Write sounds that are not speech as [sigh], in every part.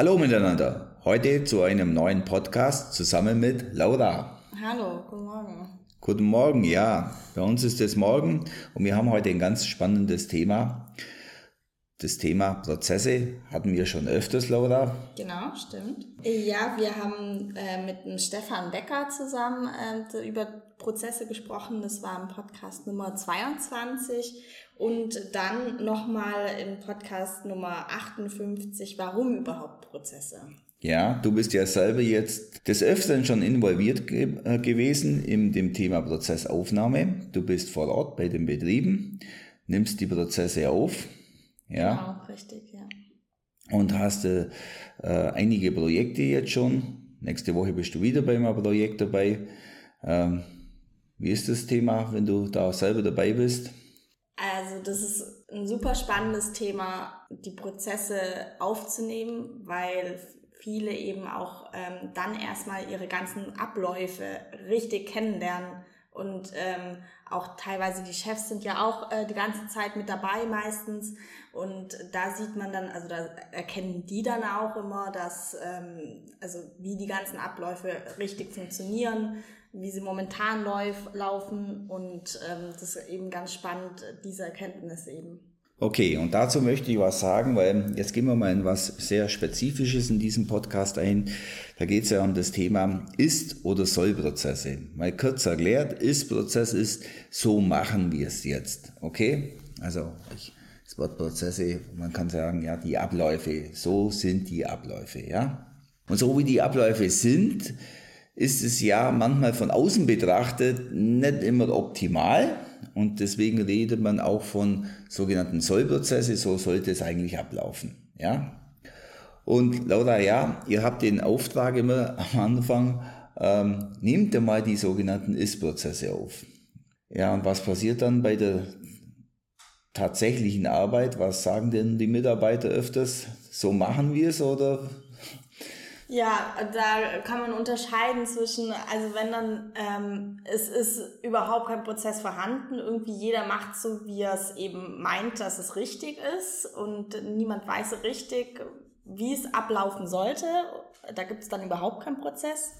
Hallo miteinander. Heute zu einem neuen Podcast zusammen mit Laura. Hallo, guten Morgen. Guten Morgen, ja. Bei uns ist es morgen und wir haben heute ein ganz spannendes Thema. Das Thema Prozesse hatten wir schon öfters, Laura. Genau, stimmt. Ja, wir haben äh, mit dem Stefan Becker zusammen äh, über Prozesse gesprochen. Das war im Podcast Nummer 22 und dann nochmal im Podcast Nummer 58, warum überhaupt Prozesse? Ja, du bist ja selber jetzt des Öfteren schon involviert ge äh, gewesen in dem Thema Prozessaufnahme. Du bist vor Ort bei den Betrieben, nimmst die Prozesse auf. Ja. Genau, richtig, ja. Und hast äh, einige Projekte jetzt schon. Nächste Woche bist du wieder bei einem Projekt dabei. Ähm, wie ist das Thema, wenn du da selber dabei bist? Also das ist ein super spannendes Thema, die Prozesse aufzunehmen, weil viele eben auch ähm, dann erstmal ihre ganzen Abläufe richtig kennenlernen und ähm, auch teilweise die Chefs sind ja auch äh, die ganze Zeit mit dabei meistens und da sieht man dann, also da erkennen die dann auch immer, dass ähm, also wie die ganzen Abläufe richtig funktionieren, wie sie momentan läuf, laufen und ähm, das ist eben ganz spannend, diese Erkenntnis eben. Okay, und dazu möchte ich was sagen, weil jetzt gehen wir mal in was sehr Spezifisches in diesem Podcast ein. Da geht es ja um das Thema Ist- oder Soll-Prozesse. Mal kurz erklärt, Ist-Prozess ist, so machen wir es jetzt. Okay? Also, ich, das Wort Prozesse, man kann sagen, ja, die Abläufe, so sind die Abläufe, ja? Und so wie die Abläufe sind, ist es ja manchmal von außen betrachtet nicht immer optimal und deswegen redet man auch von sogenannten Sollprozesse, so sollte es eigentlich ablaufen. Ja? Und Laura, ja, ihr habt den Auftrag immer am Anfang, ähm, nehmt ihr mal die sogenannten Ist-Prozesse auf. Ja, und was passiert dann bei der tatsächlichen Arbeit? Was sagen denn die Mitarbeiter öfters? So machen wir es oder ja, da kann man unterscheiden zwischen, also wenn dann ähm, es ist überhaupt kein Prozess vorhanden, irgendwie jeder macht so, wie er es eben meint, dass es richtig ist und niemand weiß richtig, wie es ablaufen sollte. Da gibt es dann überhaupt keinen Prozess.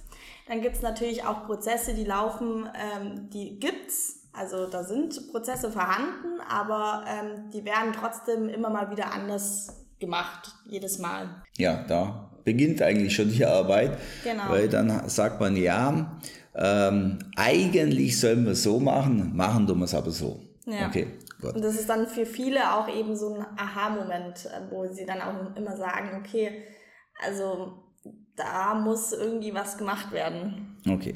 Dann gibt es natürlich auch Prozesse, die laufen, ähm, die gibt's. Also da sind Prozesse vorhanden, aber ähm, die werden trotzdem immer mal wieder anders gemacht, jedes Mal. Ja, da beginnt eigentlich schon die Arbeit, genau. weil dann sagt man, ja, ähm, eigentlich sollen wir es so machen, machen tun wir es aber so. Ja. Okay. Gut. Und das ist dann für viele auch eben so ein Aha-Moment, wo sie dann auch immer sagen, okay, also da muss irgendwie was gemacht werden. Okay.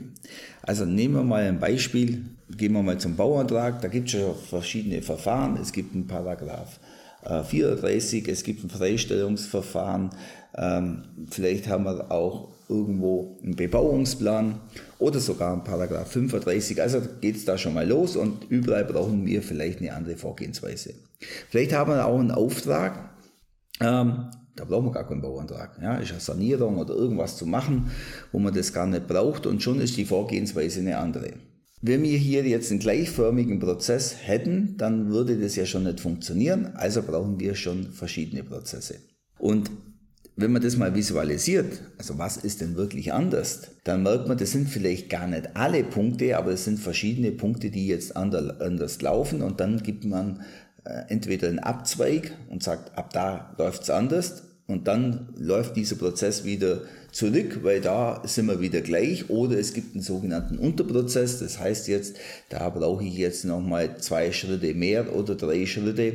Also nehmen wir mal ein Beispiel, gehen wir mal zum Bauantrag, da gibt es ja verschiedene Verfahren, es gibt einen Paragraph 34, äh, es gibt ein Freistellungsverfahren, ähm, vielleicht haben wir auch irgendwo einen Bebauungsplan oder sogar einen Paragraph 35. Also geht es da schon mal los und überall brauchen wir vielleicht eine andere Vorgehensweise. Vielleicht haben wir auch einen Auftrag, ähm, da brauchen wir gar keinen Bauantrag. Ja, ist eine Sanierung oder irgendwas zu machen, wo man das gar nicht braucht und schon ist die Vorgehensweise eine andere. Wenn wir hier jetzt einen gleichförmigen Prozess hätten, dann würde das ja schon nicht funktionieren. Also brauchen wir schon verschiedene Prozesse. Und wenn man das mal visualisiert, also was ist denn wirklich anders, dann merkt man, das sind vielleicht gar nicht alle Punkte, aber es sind verschiedene Punkte, die jetzt anders laufen und dann gibt man äh, entweder einen Abzweig und sagt, ab da läuft's anders und dann läuft dieser Prozess wieder zurück, weil da sind wir wieder gleich. Oder es gibt einen sogenannten Unterprozess. Das heißt jetzt, da brauche ich jetzt nochmal zwei Schritte mehr oder drei Schritte.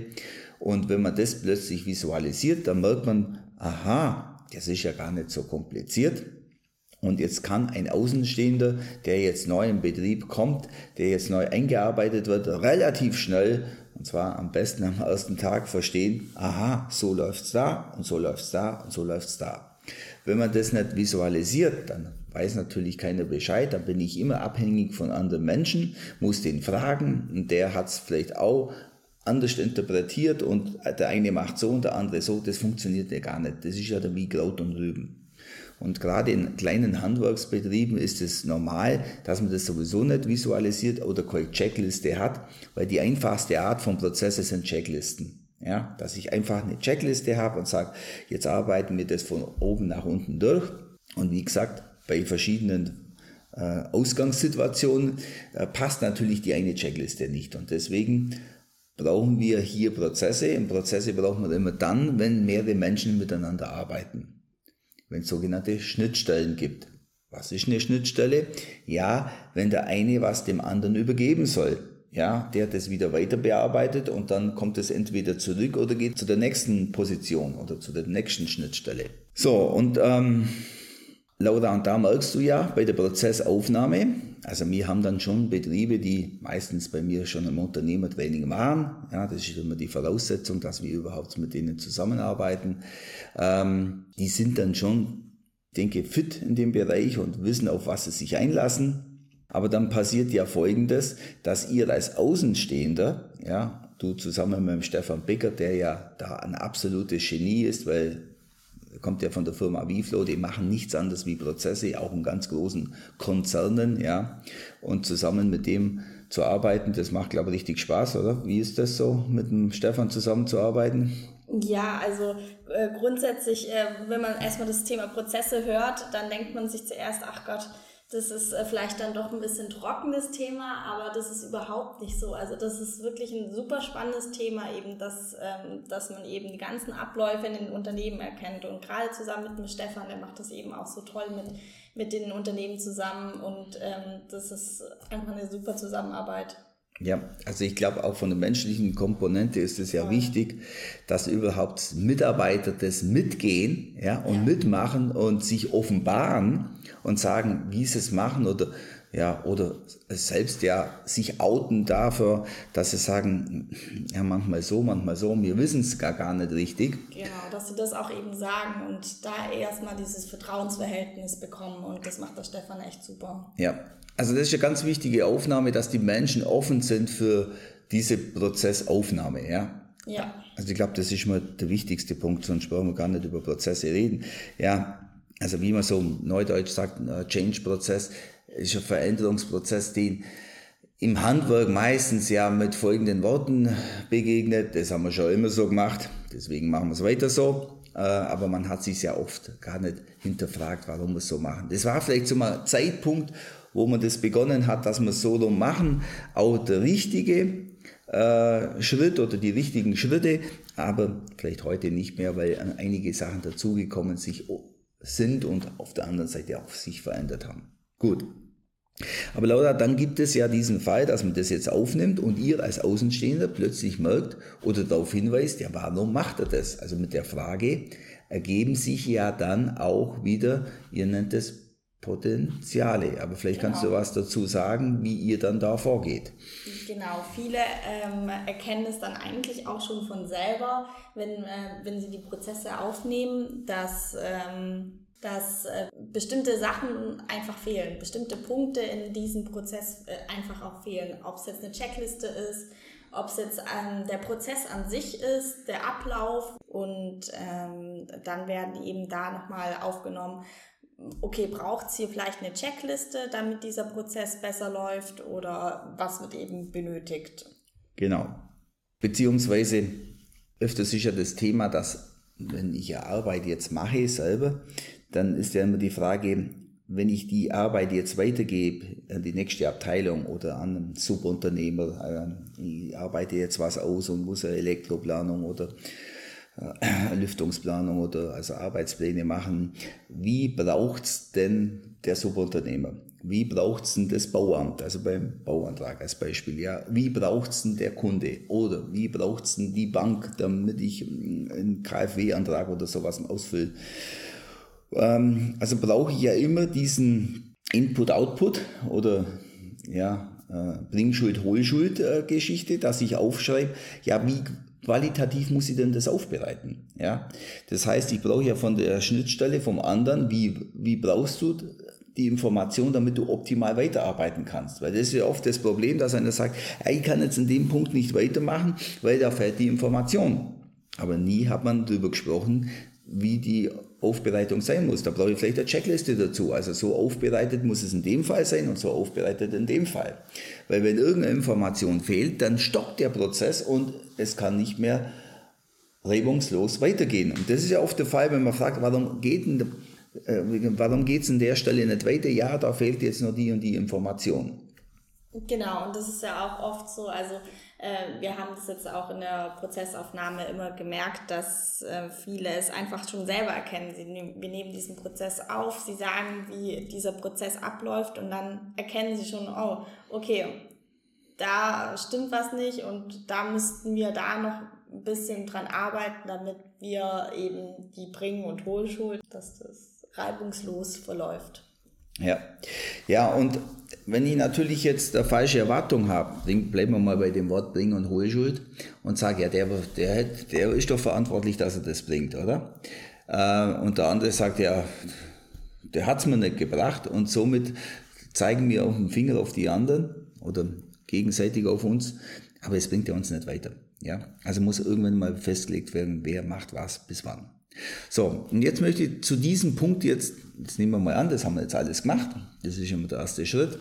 Und wenn man das plötzlich visualisiert, dann merkt man, aha, das ist ja gar nicht so kompliziert. Und jetzt kann ein Außenstehender, der jetzt neu im Betrieb kommt, der jetzt neu eingearbeitet wird, relativ schnell und zwar am besten am ersten Tag verstehen, aha, so läuft's da und so läuft's da und so läuft's da. Wenn man das nicht visualisiert, dann weiß natürlich keiner Bescheid, dann bin ich immer abhängig von anderen Menschen, muss den fragen und der hat's vielleicht auch anders interpretiert und der eine macht so und der andere so, das funktioniert ja gar nicht. Das ist ja wie Kraut und Rüben. Und gerade in kleinen Handwerksbetrieben ist es normal, dass man das sowieso nicht visualisiert oder keine Checkliste hat, weil die einfachste Art von Prozesse sind Checklisten. Ja, dass ich einfach eine Checkliste habe und sage, jetzt arbeiten wir das von oben nach unten durch. Und wie gesagt, bei verschiedenen äh, Ausgangssituationen äh, passt natürlich die eine Checkliste nicht. Und deswegen brauchen wir hier Prozesse. Und Prozesse brauchen wir immer dann, wenn mehrere Menschen miteinander arbeiten. Wenn es sogenannte Schnittstellen gibt. Was ist eine Schnittstelle? Ja, wenn der eine was dem anderen übergeben soll. Ja, der das wieder weiter bearbeitet und dann kommt es entweder zurück oder geht zu der nächsten Position oder zu der nächsten Schnittstelle. So, und ähm, Laura, und da merkst du ja bei der Prozessaufnahme, also wir haben dann schon Betriebe, die meistens bei mir schon im Unternehmertraining waren. Ja, das ist immer die Voraussetzung, dass wir überhaupt mit denen zusammenarbeiten. Ähm, die sind dann schon, denke fit in dem Bereich und wissen, auf was sie sich einlassen. Aber dann passiert ja Folgendes, dass ihr als Außenstehender, ja, du zusammen mit dem Stefan Becker, der ja da ein absolutes Genie ist, weil kommt ja von der Firma Viflo, die machen nichts anderes wie Prozesse, auch in ganz großen Konzernen, ja. Und zusammen mit dem zu arbeiten, das macht, glaube ich, richtig Spaß, oder? Wie ist das so, mit dem Stefan zusammenzuarbeiten? Ja, also äh, grundsätzlich, äh, wenn man erstmal das Thema Prozesse hört, dann denkt man sich zuerst, ach Gott, das ist äh, vielleicht dann doch ein bisschen trockenes Thema, aber das ist überhaupt nicht so. Also das ist wirklich ein super spannendes Thema, eben, dass, ähm, dass man eben die ganzen Abläufe in den Unternehmen erkennt. Und gerade zusammen mit dem Stefan, der macht das eben auch so toll mit, mit den Unternehmen zusammen. Und ähm, das ist einfach eine super Zusammenarbeit. Ja, also ich glaube auch von der menschlichen Komponente ist es ja, ja, wichtig, dass überhaupt Mitarbeiter das mitgehen ja, und ja. mitmachen und sich offenbaren und sagen, wie sie es machen oder ja, oder selbst ja sich outen dafür, dass sie sagen, ja, manchmal so, manchmal so, wir wissen es gar, gar nicht richtig. Genau, dass sie das auch eben sagen und da erstmal dieses Vertrauensverhältnis bekommen und das macht der Stefan echt super. Ja, also das ist eine ganz wichtige Aufnahme, dass die Menschen offen sind für diese Prozessaufnahme, ja. Ja. Also ich glaube, das ist mal der wichtigste Punkt, sonst brauchen wir gar nicht über Prozesse reden. Ja, also wie man so neudeutsch sagt, ein Change-Prozess ist ein Veränderungsprozess, den im Handwerk meistens ja mit folgenden Worten begegnet. Das haben wir schon immer so gemacht, deswegen machen wir es weiter so. Äh, aber man hat sich ja oft gar nicht hinterfragt, warum wir es so machen. Das war vielleicht so mal Zeitpunkt, wo man das begonnen hat, dass wir so machen, auch der richtige äh, Schritt oder die richtigen Schritte, aber vielleicht heute nicht mehr, weil einige Sachen dazugekommen sind und auf der anderen Seite auch sich verändert haben. Gut. Aber Laura, dann gibt es ja diesen Fall, dass man das jetzt aufnimmt und ihr als Außenstehender plötzlich merkt oder darauf hinweist, ja, warum macht er das? Also mit der Frage ergeben sich ja dann auch wieder, ihr nennt es Potenziale. Aber vielleicht genau. kannst du genau. was dazu sagen, wie ihr dann da vorgeht. Genau, viele ähm, erkennen es dann eigentlich auch schon von selber, wenn, äh, wenn sie die Prozesse aufnehmen, dass, ähm, dass äh, bestimmte Sachen einfach fehlen, bestimmte Punkte in diesem Prozess äh, einfach auch fehlen. Ob es jetzt eine Checkliste ist, ob es jetzt ähm, der Prozess an sich ist, der Ablauf und ähm, dann werden eben da nochmal aufgenommen, okay, braucht es hier vielleicht eine Checkliste, damit dieser Prozess besser läuft oder was wird eben benötigt? Genau. Beziehungsweise öfters ist ja das Thema, dass wenn ich eine Arbeit jetzt mache selber, dann ist ja immer die Frage, wenn ich die Arbeit jetzt weitergebe an die nächste Abteilung oder an einen Subunternehmer, äh, ich arbeite jetzt was aus und muss eine Elektroplanung oder äh, Lüftungsplanung oder also Arbeitspläne machen. Wie braucht's denn der Subunternehmer? Wie braucht's denn das Bauamt? Also beim Bauantrag als Beispiel, ja. Wie braucht's denn der Kunde? Oder wie braucht's denn die Bank, damit ich einen KfW-Antrag oder sowas ausfülle? Ähm, also brauche ich ja immer diesen Input-Output oder ja, äh, Bringschuld-Holschuld-Geschichte, dass ich aufschreibe, ja, wie qualitativ muss ich denn das aufbereiten? Ja, das heißt, ich brauche ja von der Schnittstelle vom anderen, wie, wie brauchst du die Information, damit du optimal weiterarbeiten kannst? Weil das ist ja oft das Problem, dass einer sagt, ich kann jetzt in dem Punkt nicht weitermachen, weil da fällt die Information. Aber nie hat man darüber gesprochen, wie die Aufbereitung sein muss. Da brauche ich vielleicht eine Checkliste dazu. Also so aufbereitet muss es in dem Fall sein und so aufbereitet in dem Fall. Weil wenn irgendeine Information fehlt, dann stoppt der Prozess und es kann nicht mehr reibungslos weitergehen. Und das ist ja oft der Fall, wenn man fragt, warum geht denn, äh, warum geht's an der Stelle nicht weiter? Ja, da fehlt jetzt noch die und die Information. Genau, und das ist ja auch oft so, also äh, wir haben das jetzt auch in der Prozessaufnahme immer gemerkt, dass äh, viele es einfach schon selber erkennen. Sie nehm, wir nehmen diesen Prozess auf, sie sagen, wie dieser Prozess abläuft und dann erkennen sie schon, oh, okay, da stimmt was nicht und da müssten wir da noch ein bisschen dran arbeiten, damit wir eben die Bringen- und Hohlschuld, dass das reibungslos verläuft. Ja, ja und wenn ich natürlich jetzt eine falsche Erwartung habe, bleiben wir mal bei dem Wort Bring- und Hohlschuld und sage, ja, der, der, der ist doch verantwortlich, dass er das bringt, oder? Äh, und der andere sagt, ja, der hat es mir nicht gebracht und somit zeigen wir auch den Finger auf die anderen oder gegenseitig auf uns, aber es bringt ja uns nicht weiter. Ja? Also muss irgendwann mal festgelegt werden, wer macht was bis wann. So, und jetzt möchte ich zu diesem Punkt jetzt, jetzt nehmen wir mal an, das haben wir jetzt alles gemacht, das ist immer der erste Schritt.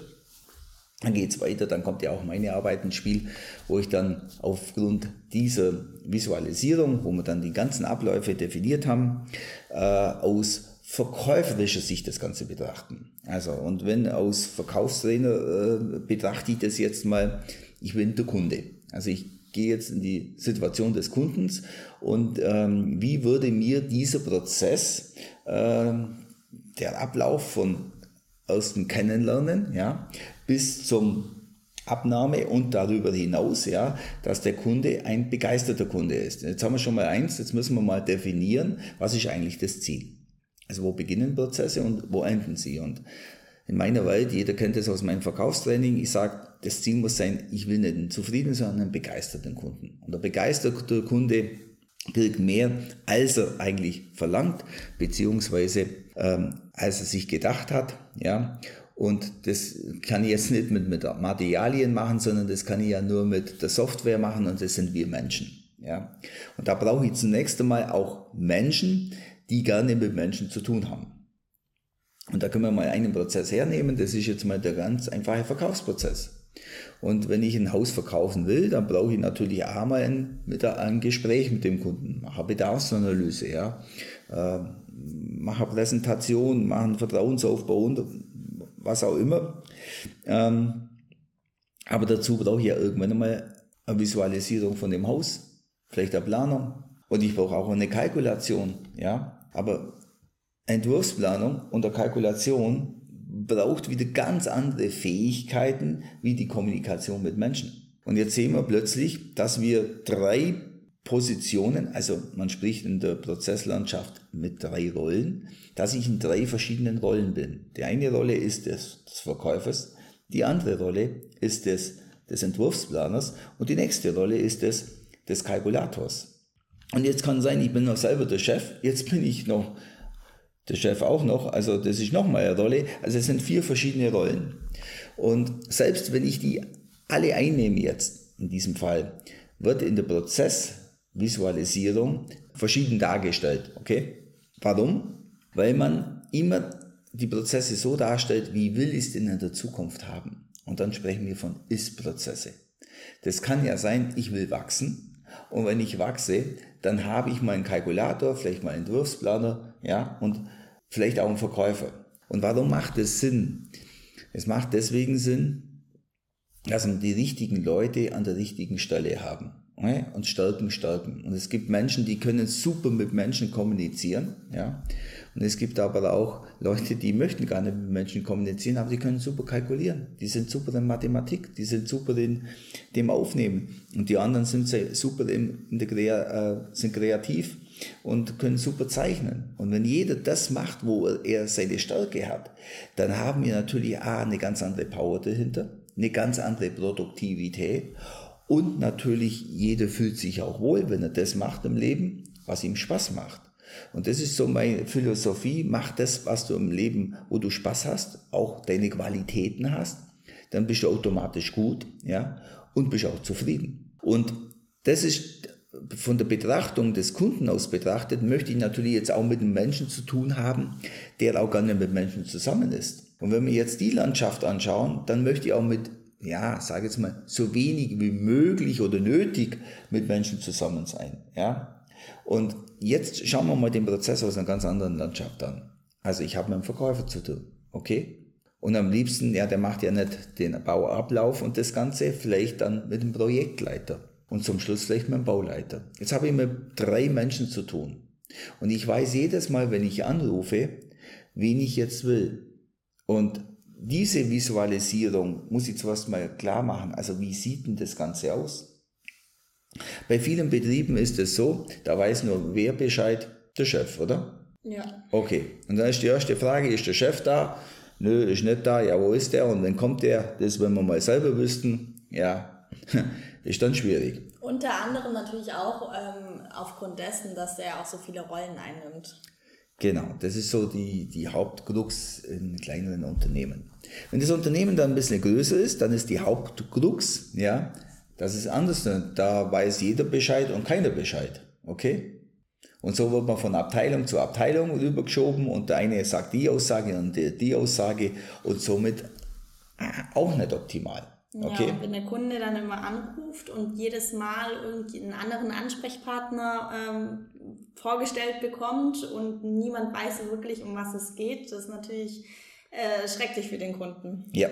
Dann geht es weiter, dann kommt ja auch meine Arbeit ins Spiel, wo ich dann aufgrund dieser Visualisierung, wo wir dann die ganzen Abläufe definiert haben, äh, aus verkäuferischer Sicht das Ganze betrachten. Also, und wenn aus Verkaufstrainer äh, betrachte ich das jetzt mal, ich bin der Kunde. Also ich gehe jetzt in die Situation des Kundens und ähm, wie würde mir dieser Prozess, äh, der Ablauf von ersten Kennenlernen, ja, bis zum Abnahme und darüber hinaus, ja, dass der Kunde ein begeisterter Kunde ist. Jetzt haben wir schon mal eins, jetzt müssen wir mal definieren, was ist eigentlich das Ziel. Also wo beginnen Prozesse und wo enden sie? Und in meiner Welt, jeder kennt das aus meinem Verkaufstraining, ich sage, das Ziel muss sein, ich will nicht einen zufriedenen, sondern einen begeisterten Kunden. Und der begeisterte Kunde kriegt mehr, als er eigentlich verlangt, beziehungsweise ähm, als er sich gedacht hat. Ja? Und das kann ich jetzt nicht mit, mit Materialien machen, sondern das kann ich ja nur mit der Software machen und das sind wir Menschen. Ja? Und da brauche ich zunächst einmal auch Menschen, die gerne mit Menschen zu tun haben. Und da können wir mal einen Prozess hernehmen, das ist jetzt mal der ganz einfache Verkaufsprozess. Und wenn ich ein Haus verkaufen will, dann brauche ich natürlich einmal ein, ein Gespräch mit dem Kunden, mache Bedarfsanalyse, ja, äh, mache Präsentation, mache einen Vertrauensaufbau und was auch immer. Ähm, aber dazu brauche ich ja irgendwann einmal eine Visualisierung von dem Haus, vielleicht eine Planung und ich brauche auch eine Kalkulation, ja. Aber Entwurfsplanung und der Kalkulation braucht wieder ganz andere Fähigkeiten wie die Kommunikation mit Menschen. Und jetzt sehen wir plötzlich, dass wir drei Positionen, also man spricht in der Prozesslandschaft mit drei Rollen, dass ich in drei verschiedenen Rollen bin. Die eine Rolle ist des, des Verkäufers, die andere Rolle ist des, des Entwurfsplaners und die nächste Rolle ist des, des Kalkulators. Und jetzt kann sein, ich bin noch selber der Chef, jetzt bin ich noch der Chef auch noch, also das ist nochmal eine Rolle. Also es sind vier verschiedene Rollen. Und selbst wenn ich die alle einnehme jetzt, in diesem Fall, wird in der Prozessvisualisierung verschieden dargestellt. Okay? Warum? Weil man immer die Prozesse so darstellt, wie will ich es denn in der Zukunft haben. Und dann sprechen wir von Ist-Prozesse. Das kann ja sein, ich will wachsen. Und wenn ich wachse, dann habe ich meinen Kalkulator, vielleicht meinen Entwurfsplaner, ja, und vielleicht auch ein Verkäufer. Und warum macht es Sinn? Es macht deswegen Sinn, dass wir die richtigen Leute an der richtigen Stelle haben und Stärken stärken. Und es gibt Menschen, die können super mit Menschen kommunizieren, ja. Und es gibt aber auch Leute, die möchten gar nicht mit Menschen kommunizieren, aber die können super kalkulieren. Die sind super in Mathematik, die sind super in dem Aufnehmen. Und die anderen sind super in der, äh, sind kreativ und können super zeichnen. Und wenn jeder das macht, wo er seine Stärke hat, dann haben wir natürlich A, eine ganz andere Power dahinter, eine ganz andere Produktivität und natürlich jeder fühlt sich auch wohl, wenn er das macht im Leben, was ihm Spaß macht. Und das ist so meine Philosophie, mach das, was du im Leben, wo du Spaß hast, auch deine Qualitäten hast, dann bist du automatisch gut, ja, und bist auch zufrieden. Und das ist von der Betrachtung des Kunden aus betrachtet, möchte ich natürlich jetzt auch mit einem Menschen zu tun haben, der auch gerne mit Menschen zusammen ist. Und wenn wir jetzt die Landschaft anschauen, dann möchte ich auch mit, ja, sage jetzt mal, so wenig wie möglich oder nötig mit Menschen zusammen sein. Ja? Und jetzt schauen wir mal den Prozess aus einer ganz anderen Landschaft an. Also ich habe mit dem Verkäufer zu tun, okay? Und am liebsten, ja, der macht ja nicht den Bauablauf und das Ganze, vielleicht dann mit dem Projektleiter und zum Schluss vielleicht mit dem Bauleiter. Jetzt habe ich mit drei Menschen zu tun. Und ich weiß jedes Mal, wenn ich anrufe, wen ich jetzt will. Und diese Visualisierung muss ich zuerst mal klar machen. Also wie sieht denn das Ganze aus? Bei vielen Betrieben ist es so, da weiß nur wer Bescheid, der Chef, oder? Ja. Okay. Und dann ist die erste Frage, ist der Chef da? Nö, ist nicht da. Ja, wo ist der? Und wenn kommt der? Das, wenn wir mal selber wüssten, ja, ist dann schwierig. Unter anderem natürlich auch ähm, aufgrund dessen, dass er auch so viele Rollen einnimmt. Genau, das ist so die, die Hauptkrux in kleineren Unternehmen. Wenn das Unternehmen dann ein bisschen größer ist, dann ist die Hauptkrux, ja, das ist anders. Da weiß jeder Bescheid und keiner Bescheid. Okay? Und so wird man von Abteilung zu Abteilung rübergeschoben und der eine sagt die Aussage und der die Aussage und somit auch nicht optimal. Okay. Ja, und wenn der Kunde dann immer anruft und jedes Mal irgendwie einen anderen Ansprechpartner ähm, vorgestellt bekommt und niemand weiß wirklich, um was es geht, das ist natürlich äh, schrecklich für den Kunden. Ja,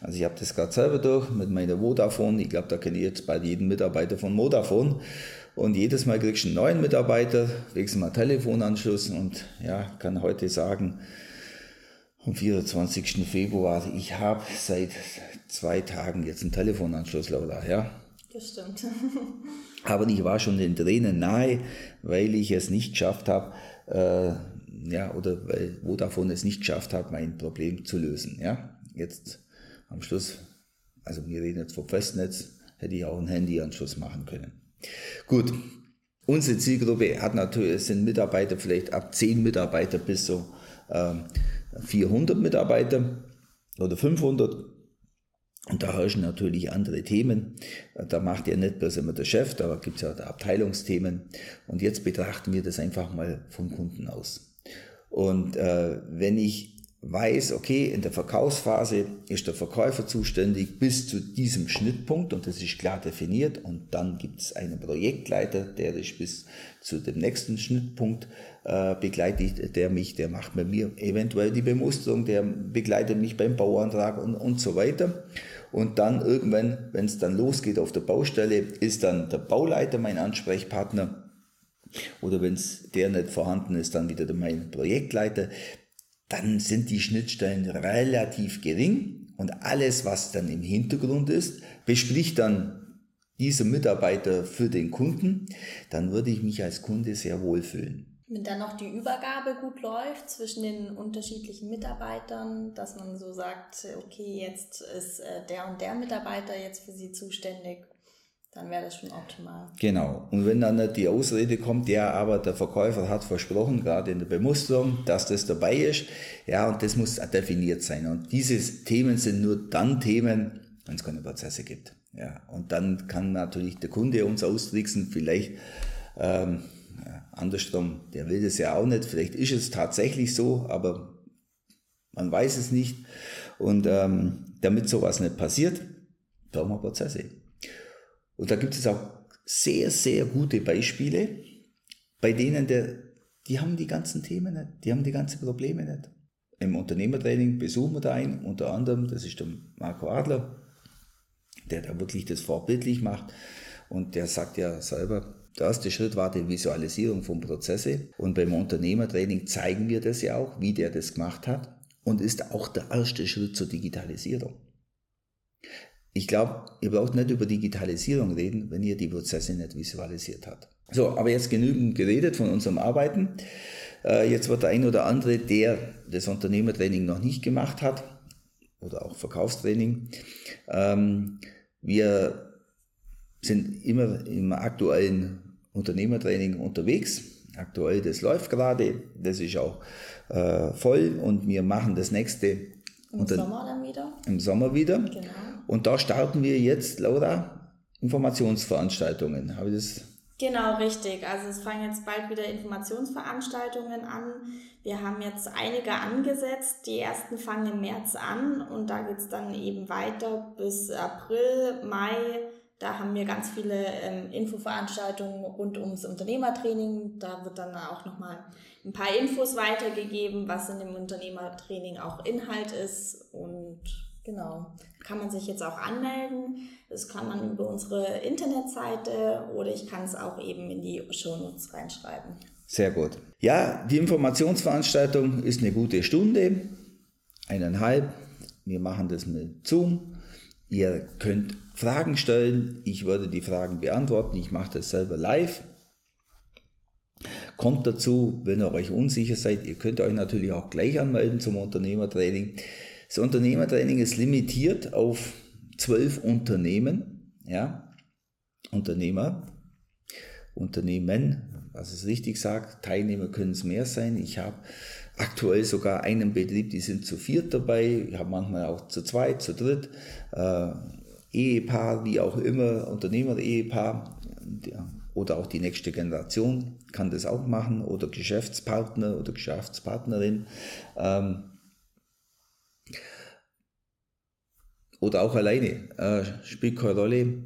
also ich habe das gerade selber durch mit meiner Vodafone. Ich glaube, da kenne ich jetzt bei jedem Mitarbeiter von Vodafone. Und jedes Mal kriegst du einen neuen Mitarbeiter, kriegst du mal Telefonanschluss und ja, kann heute sagen, am 24. Februar, ich habe seit zwei Tagen jetzt einen Telefonanschluss, Laura, ja. Das stimmt. [laughs] Aber ich war schon den Tränen nahe, weil ich es nicht geschafft habe, äh, ja, oder weil Vodafone es nicht geschafft hat, mein Problem zu lösen, ja. Jetzt am Schluss, also wir reden jetzt vom Festnetz, hätte ich auch einen Handyanschluss machen können. Gut, unsere Zielgruppe hat natürlich, sind Mitarbeiter vielleicht ab 10 Mitarbeiter bis so ähm, 400 Mitarbeiter oder 500. Und da herrschen natürlich andere Themen. Da macht ja nicht bloß immer der Chef, da gibt es ja Abteilungsthemen. Und jetzt betrachten wir das einfach mal vom Kunden aus. Und äh, wenn ich weiß, okay, in der Verkaufsphase ist der Verkäufer zuständig bis zu diesem Schnittpunkt und das ist klar definiert und dann gibt es einen Projektleiter, der ist bis zu dem nächsten Schnittpunkt äh, begleitet, der mich, der macht mit mir eventuell die Bemusterung, der begleitet mich beim Bauantrag und, und so weiter. Und dann irgendwann, wenn es dann losgeht auf der Baustelle, ist dann der Bauleiter mein Ansprechpartner. Oder wenn es der nicht vorhanden ist, dann wieder mein Projektleiter dann sind die Schnittstellen relativ gering und alles, was dann im Hintergrund ist, bespricht dann dieser Mitarbeiter für den Kunden, dann würde ich mich als Kunde sehr wohl fühlen. Wenn dann noch die Übergabe gut läuft zwischen den unterschiedlichen Mitarbeitern, dass man so sagt, okay, jetzt ist äh, der und der Mitarbeiter jetzt für Sie zuständig dann wäre das schon optimal. Genau. Und wenn dann nicht die Ausrede kommt, ja, aber der Verkäufer hat versprochen, gerade in der Bemusterung, dass das dabei ist, ja, und das muss definiert sein. Und diese Themen sind nur dann Themen, wenn es keine Prozesse gibt. Ja, und dann kann natürlich der Kunde uns austricksen, vielleicht ähm, andersrum, der will das ja auch nicht, vielleicht ist es tatsächlich so, aber man weiß es nicht. Und ähm, damit sowas nicht passiert, brauchen wir Prozesse. Und da gibt es auch sehr, sehr gute Beispiele, bei denen der, die haben die ganzen Themen nicht, die haben die ganzen Probleme nicht. Im Unternehmertraining besuchen wir da einen, unter anderem, das ist der Marco Adler, der da wirklich das vorbildlich macht. Und der sagt ja selber, der erste Schritt war die Visualisierung von Prozesse. Und beim Unternehmertraining zeigen wir das ja auch, wie der das gemacht hat. Und ist auch der erste Schritt zur Digitalisierung. Ich glaube, ihr braucht nicht über Digitalisierung reden, wenn ihr die Prozesse nicht visualisiert habt. So, aber jetzt genügend geredet von unserem Arbeiten. Äh, jetzt wird der ein oder andere, der das Unternehmertraining noch nicht gemacht hat, oder auch Verkaufstraining, ähm, wir sind immer im aktuellen Unternehmertraining unterwegs. Aktuell, das läuft gerade, das ist auch äh, voll und wir machen das nächste im Sommer dann wieder. Im Sommer wieder. Genau. Und da starten wir jetzt, Laura, Informationsveranstaltungen. Habe ich das? Genau, richtig. Also es fangen jetzt bald wieder Informationsveranstaltungen an. Wir haben jetzt einige angesetzt. Die ersten fangen im März an und da geht es dann eben weiter bis April, Mai. Da haben wir ganz viele ähm, Infoveranstaltungen rund ums Unternehmertraining. Da wird dann auch nochmal ein paar Infos weitergegeben, was in dem Unternehmertraining auch Inhalt ist. Und genau, kann man sich jetzt auch anmelden. Das kann man über unsere Internetseite oder ich kann es auch eben in die Shownotes reinschreiben. Sehr gut. Ja, die Informationsveranstaltung ist eine gute Stunde, eineinhalb. Wir machen das mit Zoom. Ihr könnt Fragen stellen. Ich würde die Fragen beantworten. Ich mache das selber live. Kommt dazu, wenn ihr euch unsicher seid, ihr könnt euch natürlich auch gleich anmelden zum Unternehmertraining. Das Unternehmertraining ist limitiert auf zwölf Unternehmen, ja, Unternehmer, Unternehmen, was es richtig sagt, Teilnehmer können es mehr sein. Ich habe aktuell sogar einen Betrieb, die sind zu viert dabei, ich habe manchmal auch zu zweit, zu dritt, äh, Ehepaar, wie auch immer, Unternehmer-Ehepaar. Oder auch die nächste Generation kann das auch machen. Oder Geschäftspartner oder Geschäftspartnerin. Ähm, oder auch alleine, äh, spielt keine Rolle.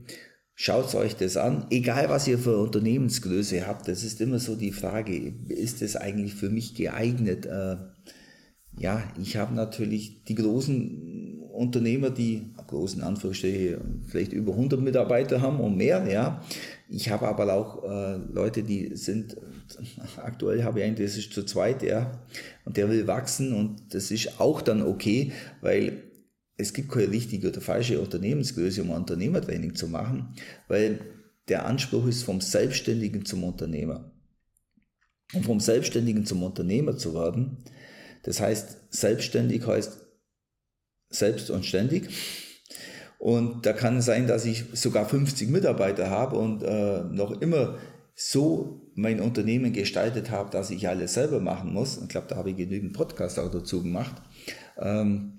Schaut euch das an, egal was ihr für Unternehmensgröße habt, das ist immer so die Frage, ist das eigentlich für mich geeignet? Äh, ja, ich habe natürlich die großen Unternehmer, die großen Anführungsstriche vielleicht über 100 Mitarbeiter haben und mehr, ja. Ich habe aber auch äh, Leute, die sind, [laughs] aktuell habe ich einen, das ist zu zweit, ja, und der will wachsen und das ist auch dann okay, weil es gibt keine richtige oder falsche Unternehmensgröße, um Unternehmertraining zu machen, weil der Anspruch ist vom Selbstständigen zum Unternehmer. Um vom Selbstständigen zum Unternehmer zu werden, das heißt, selbstständig heißt selbst und ständig. Und da kann es sein, dass ich sogar 50 Mitarbeiter habe und äh, noch immer so mein Unternehmen gestaltet habe, dass ich alles selber machen muss. Und ich glaube, da habe ich genügend Podcasts auch dazu gemacht. Ähm,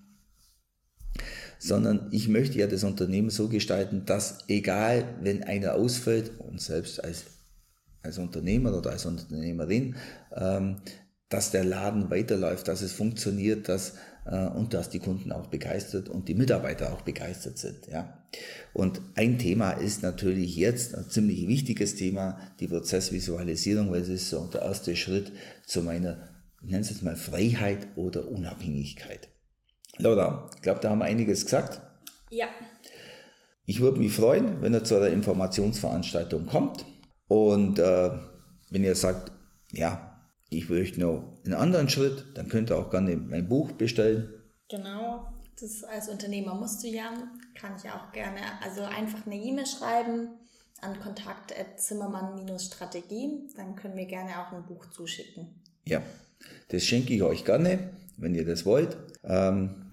sondern ich möchte ja das Unternehmen so gestalten, dass egal, wenn einer ausfällt, und selbst als, als Unternehmer oder als Unternehmerin, ähm, dass der Laden weiterläuft, dass es funktioniert, dass, äh, und dass die Kunden auch begeistert und die Mitarbeiter auch begeistert sind. Ja. Und ein Thema ist natürlich jetzt ein ziemlich wichtiges Thema, die Prozessvisualisierung, weil es ist so der erste Schritt zu meiner, ich nenne es jetzt mal Freiheit oder Unabhängigkeit. Laura, ich glaube, da haben wir einiges gesagt. Ja. Ich würde mich freuen, wenn ihr zu einer Informationsveranstaltung kommt und äh, wenn ihr sagt, ja, ich möchte noch einen anderen Schritt, dann könnt ihr auch gerne mein Buch bestellen. Genau, das als Unternehmer musst du ja, kann ich auch gerne, also einfach eine E-Mail schreiben an kontakt.zimmermann-strategie, dann können wir gerne auch ein Buch zuschicken. Ja, das schenke ich euch gerne, wenn ihr das wollt. Ähm,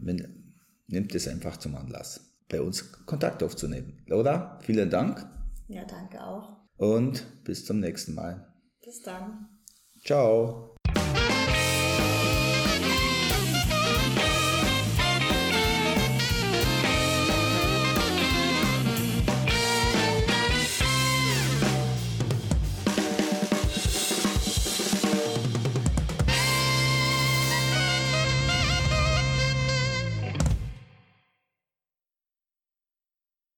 nehmt es einfach zum Anlass, bei uns Kontakt aufzunehmen. Laura, vielen Dank. Ja, danke auch. Und bis zum nächsten Mal. Bis dann. Ciao.